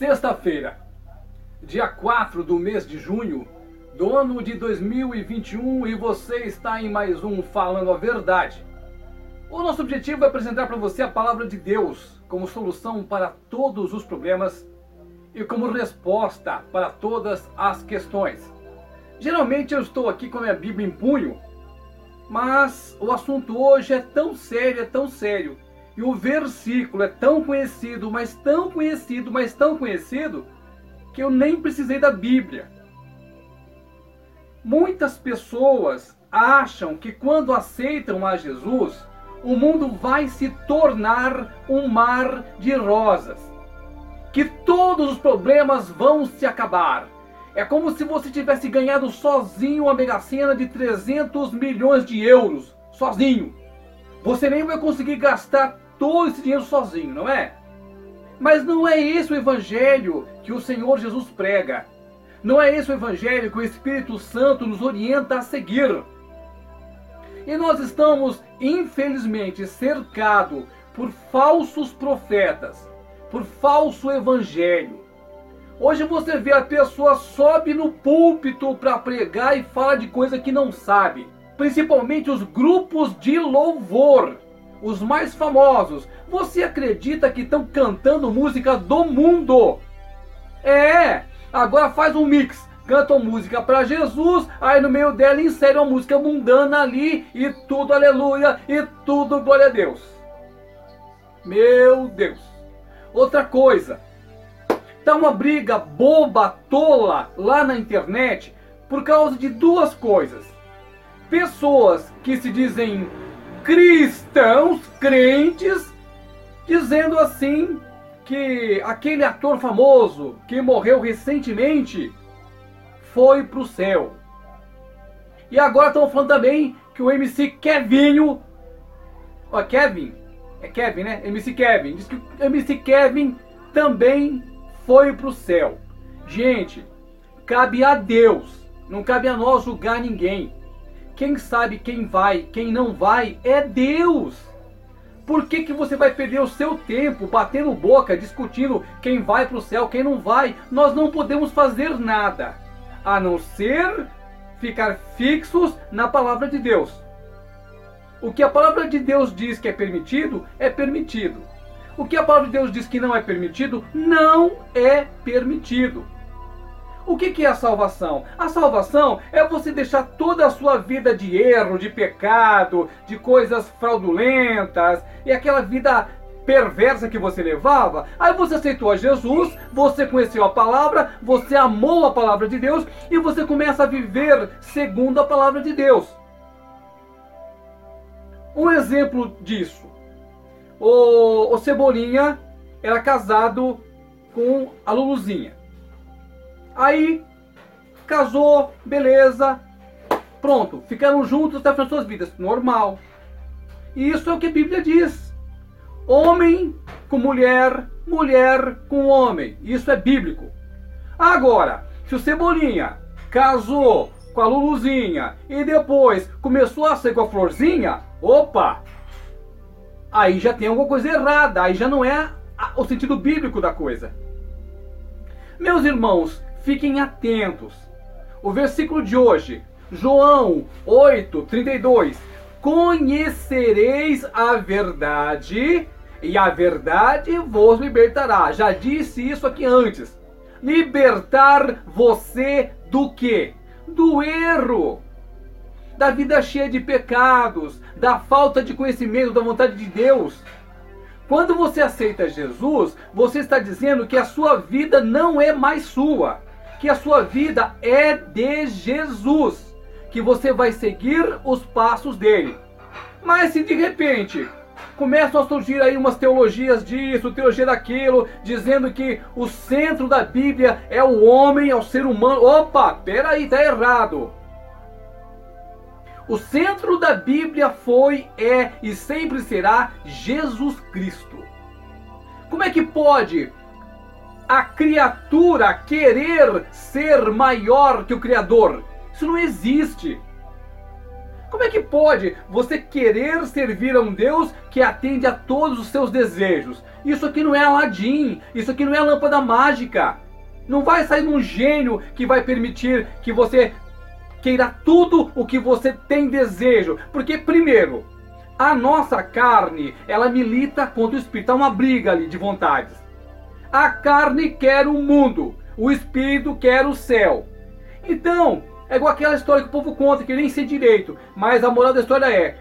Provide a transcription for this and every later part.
Sexta-feira, dia 4 do mês de junho do ano de 2021 e você está em mais um Falando a Verdade. O nosso objetivo é apresentar para você a palavra de Deus como solução para todos os problemas e como resposta para todas as questões. Geralmente eu estou aqui com a minha Bíblia em punho, mas o assunto hoje é tão sério, é tão sério, e o versículo é tão conhecido, mas tão conhecido, mas tão conhecido, que eu nem precisei da Bíblia. Muitas pessoas acham que quando aceitam a Jesus, o mundo vai se tornar um mar de rosas. Que todos os problemas vão se acabar. É como se você tivesse ganhado sozinho uma mega sena de 300 milhões de euros. Sozinho. Você nem vai conseguir gastar todo esse dinheiro sozinho, não é? Mas não é esse o evangelho que o Senhor Jesus prega. Não é esse o evangelho que o Espírito Santo nos orienta a seguir. E nós estamos, infelizmente, cercados por falsos profetas, por falso evangelho. Hoje você vê a pessoa sobe no púlpito para pregar e fala de coisa que não sabe. Principalmente os grupos de louvor, os mais famosos. Você acredita que estão cantando música do mundo? É, agora faz um mix cantam música para Jesus, aí no meio dela insere uma música mundana ali e tudo aleluia e tudo glória a Deus. Meu Deus. Outra coisa, tá uma briga boba, tola lá na internet por causa de duas coisas. Pessoas que se dizem cristãos, crentes, dizendo assim que aquele ator famoso que morreu recentemente foi pro céu. E agora estão falando também que o MC Kevinho. Ó, Kevin. É Kevin, né? MC Kevin. Diz que o MC Kevin também foi pro céu. Gente, cabe a Deus. Não cabe a nós julgar ninguém. Quem sabe quem vai, quem não vai é Deus. Por que, que você vai perder o seu tempo batendo boca, discutindo quem vai para o céu, quem não vai? Nós não podemos fazer nada a não ser ficar fixos na palavra de Deus. O que a palavra de Deus diz que é permitido, é permitido. O que a palavra de Deus diz que não é permitido, não é permitido. O que, que é a salvação? A salvação é você deixar toda a sua vida de erro, de pecado, de coisas fraudulentas e aquela vida perversa que você levava, aí você aceitou a Jesus, você conheceu a palavra, você amou a palavra de Deus e você começa a viver segundo a palavra de Deus. Um exemplo disso. O, o Cebolinha era casado com a Luluzinha. Aí casou, beleza, pronto, ficaram juntos até as suas vidas, normal. E isso é o que a Bíblia diz homem com mulher, mulher com homem. Isso é bíblico. Agora, se o Cebolinha casou com a Luluzinha e depois começou a ser com a Florzinha, opa! Aí já tem alguma coisa errada, aí já não é o sentido bíblico da coisa. Meus irmãos, fiquem atentos. O versículo de hoje, João 8, 32. Conhecereis a verdade e a verdade vos libertará. Já disse isso aqui antes. Libertar você do que? Do erro. Da vida cheia de pecados, da falta de conhecimento da vontade de Deus. Quando você aceita Jesus, você está dizendo que a sua vida não é mais sua, que a sua vida é de Jesus, que você vai seguir os passos dele. Mas se de repente começam a surgir aí umas teologias disso, teologia daquilo, dizendo que o centro da Bíblia é o homem, é o ser humano. Opa, peraí, tá errado. O centro da Bíblia foi, é e sempre será Jesus Cristo. Como é que pode a criatura querer ser maior que o Criador? Isso não existe. Como é que pode você querer servir a um Deus que atende a todos os seus desejos? Isso aqui não é Aladim, isso aqui não é lâmpada mágica. Não vai sair um gênio que vai permitir que você queira tudo o que você tem desejo. Porque, primeiro, a nossa carne, ela milita contra o espírito. Há uma briga ali de vontades. A carne quer o mundo, o espírito quer o céu. Então, é igual aquela história que o povo conta, que nem sei direito. Mas a moral da história é: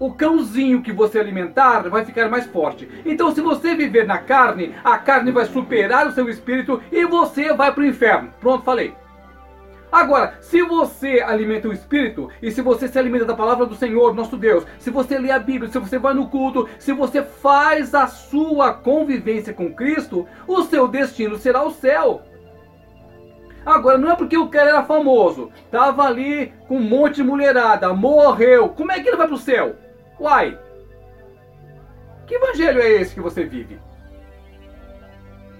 o cãozinho que você alimentar vai ficar mais forte. Então, se você viver na carne, a carne vai superar o seu espírito e você vai para o inferno. Pronto, falei. Agora, se você alimenta o Espírito, e se você se alimenta da palavra do Senhor, nosso Deus, se você lê a Bíblia, se você vai no culto, se você faz a sua convivência com Cristo, o seu destino será o céu. Agora, não é porque o cara era famoso, tava ali com um monte de mulherada, morreu. Como é que ele vai para o céu? Uai! Que evangelho é esse que você vive?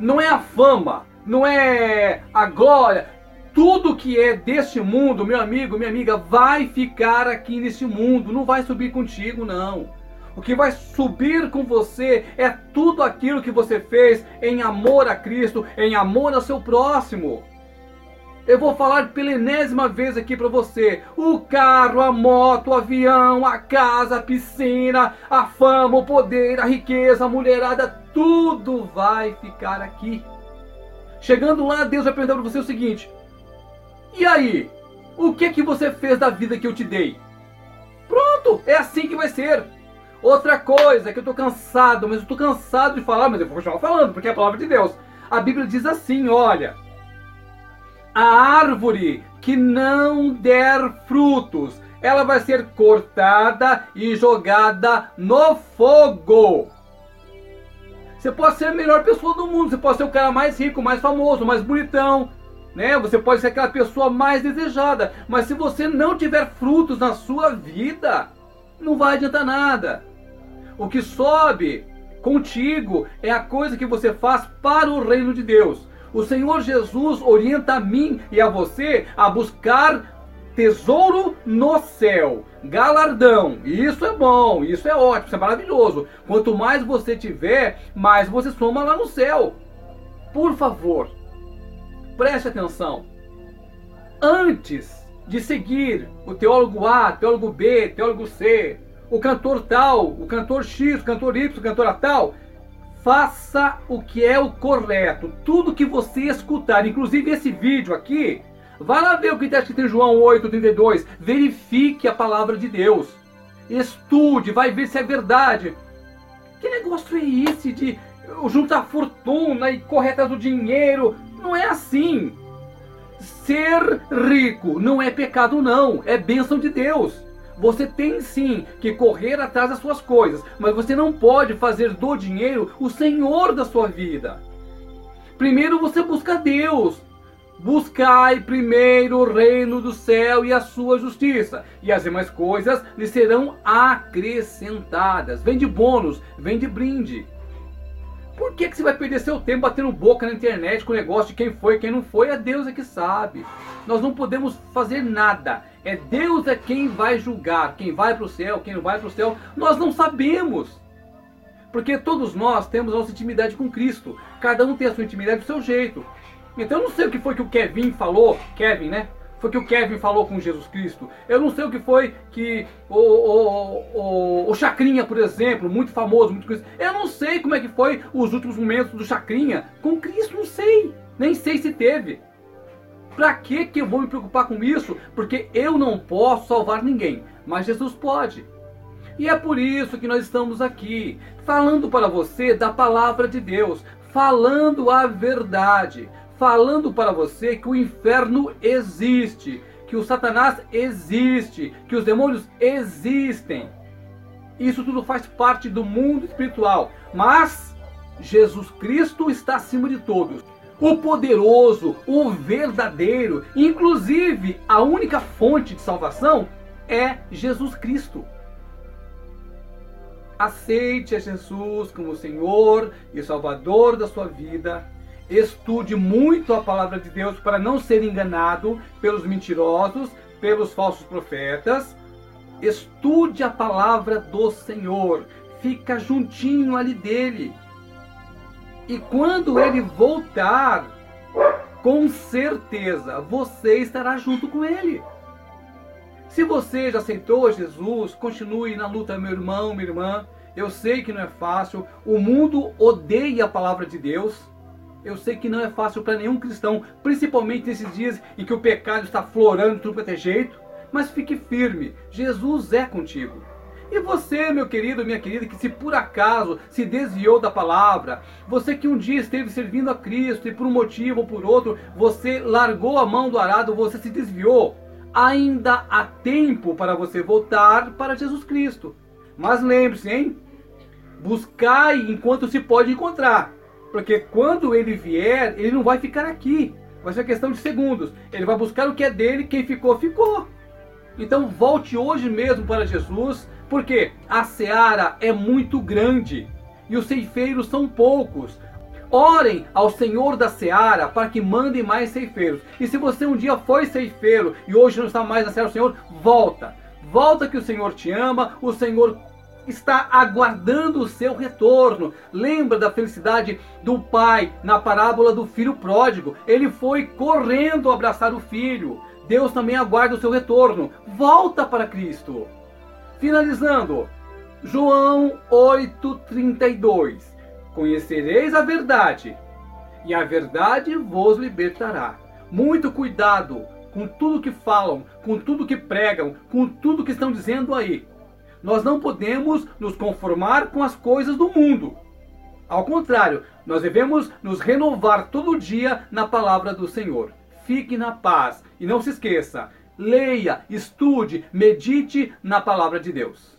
Não é a fama, não é a glória, tudo que é deste mundo, meu amigo, minha amiga, vai ficar aqui neste mundo, não vai subir contigo, não. O que vai subir com você é tudo aquilo que você fez em amor a Cristo, em amor ao seu próximo. Eu vou falar pela enésima vez aqui para você: o carro, a moto, o avião, a casa, a piscina, a fama, o poder, a riqueza, a mulherada, tudo vai ficar aqui. Chegando lá, Deus vai perguntar para você o seguinte: e aí? O que que você fez da vida que eu te dei? Pronto, é assim que vai ser. Outra coisa que eu tô cansado, mas eu tô cansado de falar, mas eu vou continuar falando, porque é a palavra de Deus. A Bíblia diz assim, olha: A árvore que não der frutos, ela vai ser cortada e jogada no fogo. Você pode ser a melhor pessoa do mundo, você pode ser o cara mais rico, mais famoso, mais bonitão, né? Você pode ser aquela pessoa mais desejada, mas se você não tiver frutos na sua vida, não vai adiantar nada. O que sobe contigo é a coisa que você faz para o reino de Deus. O Senhor Jesus orienta a mim e a você a buscar tesouro no céu, galardão. Isso é bom, isso é ótimo, isso é maravilhoso. Quanto mais você tiver, mais você soma lá no céu. Por favor, Preste atenção. Antes de seguir o teólogo A, teólogo B, teólogo C, o cantor tal, o cantor X, o cantor Y, o cantor tal, faça o que é o correto. Tudo que você escutar, inclusive esse vídeo aqui, vá lá ver o que está escrito em João 8:32. Verifique a palavra de Deus. Estude, vai ver se é verdade. Que negócio é esse de juntar fortuna e correr do dinheiro? Não é assim. Ser rico não é pecado, não. É bênção de Deus. Você tem sim que correr atrás das suas coisas, mas você não pode fazer do dinheiro o senhor da sua vida. Primeiro você busca Deus. Buscai primeiro o reino do céu e a sua justiça, e as demais coisas lhe serão acrescentadas. Vem de bônus, vem de brinde. Por que, que você vai perder seu tempo batendo boca na internet com o negócio de quem foi e quem não foi? É Deus é que sabe. Nós não podemos fazer nada. É Deus é quem vai julgar, quem vai para o céu, quem não vai para o céu. Nós não sabemos. Porque todos nós temos a nossa intimidade com Cristo. Cada um tem a sua intimidade do seu jeito. Então eu não sei o que foi que o Kevin falou, Kevin, né? Foi que o Kevin falou com Jesus Cristo. Eu não sei o que foi que o, o, o, o Chacrinha, por exemplo, muito famoso, muito conhecido. Eu não sei como é que foi os últimos momentos do Chacrinha com Cristo, não sei. Nem sei se teve. Para que que eu vou me preocupar com isso? Porque eu não posso salvar ninguém, mas Jesus pode. E é por isso que nós estamos aqui, falando para você da palavra de Deus, falando a verdade, falando para você que o inferno existe, que o Satanás existe, que os demônios existem. Isso tudo faz parte do mundo espiritual, mas Jesus Cristo está acima de todos. O poderoso, o verdadeiro, inclusive a única fonte de salvação é Jesus Cristo. Aceite a Jesus como Senhor e Salvador da sua vida estude muito a palavra de Deus para não ser enganado pelos mentirosos, pelos falsos profetas. Estude a palavra do Senhor. Fica juntinho ali dele. E quando ele voltar, com certeza você estará junto com ele. Se você já aceitou Jesus, continue na luta, meu irmão, minha irmã. Eu sei que não é fácil. O mundo odeia a palavra de Deus. Eu sei que não é fácil para nenhum cristão, principalmente nesses dias em que o pecado está florando tudo quanto é jeito. Mas fique firme, Jesus é contigo. E você, meu querido, minha querida, que se por acaso se desviou da palavra, você que um dia esteve servindo a Cristo e por um motivo ou por outro, você largou a mão do arado, você se desviou, ainda há tempo para você voltar para Jesus Cristo. Mas lembre-se, hein? Buscai enquanto se pode encontrar. Porque quando ele vier, ele não vai ficar aqui. Vai ser questão de segundos. Ele vai buscar o que é dele, quem ficou, ficou. Então volte hoje mesmo para Jesus, porque a seara é muito grande e os ceifeiros são poucos. Orem ao Senhor da seara para que mandem mais ceifeiros. E se você um dia foi ceifeiro e hoje não está mais na seara do Senhor, volta. Volta que o Senhor te ama, o Senhor está aguardando o seu retorno. Lembra da felicidade do pai na parábola do filho pródigo? Ele foi correndo abraçar o filho. Deus também aguarda o seu retorno. Volta para Cristo. Finalizando, João 8:32. Conhecereis a verdade, e a verdade vos libertará. Muito cuidado com tudo que falam, com tudo que pregam, com tudo que estão dizendo aí. Nós não podemos nos conformar com as coisas do mundo. Ao contrário, nós devemos nos renovar todo dia na palavra do Senhor. Fique na paz e não se esqueça, leia, estude, medite na palavra de Deus.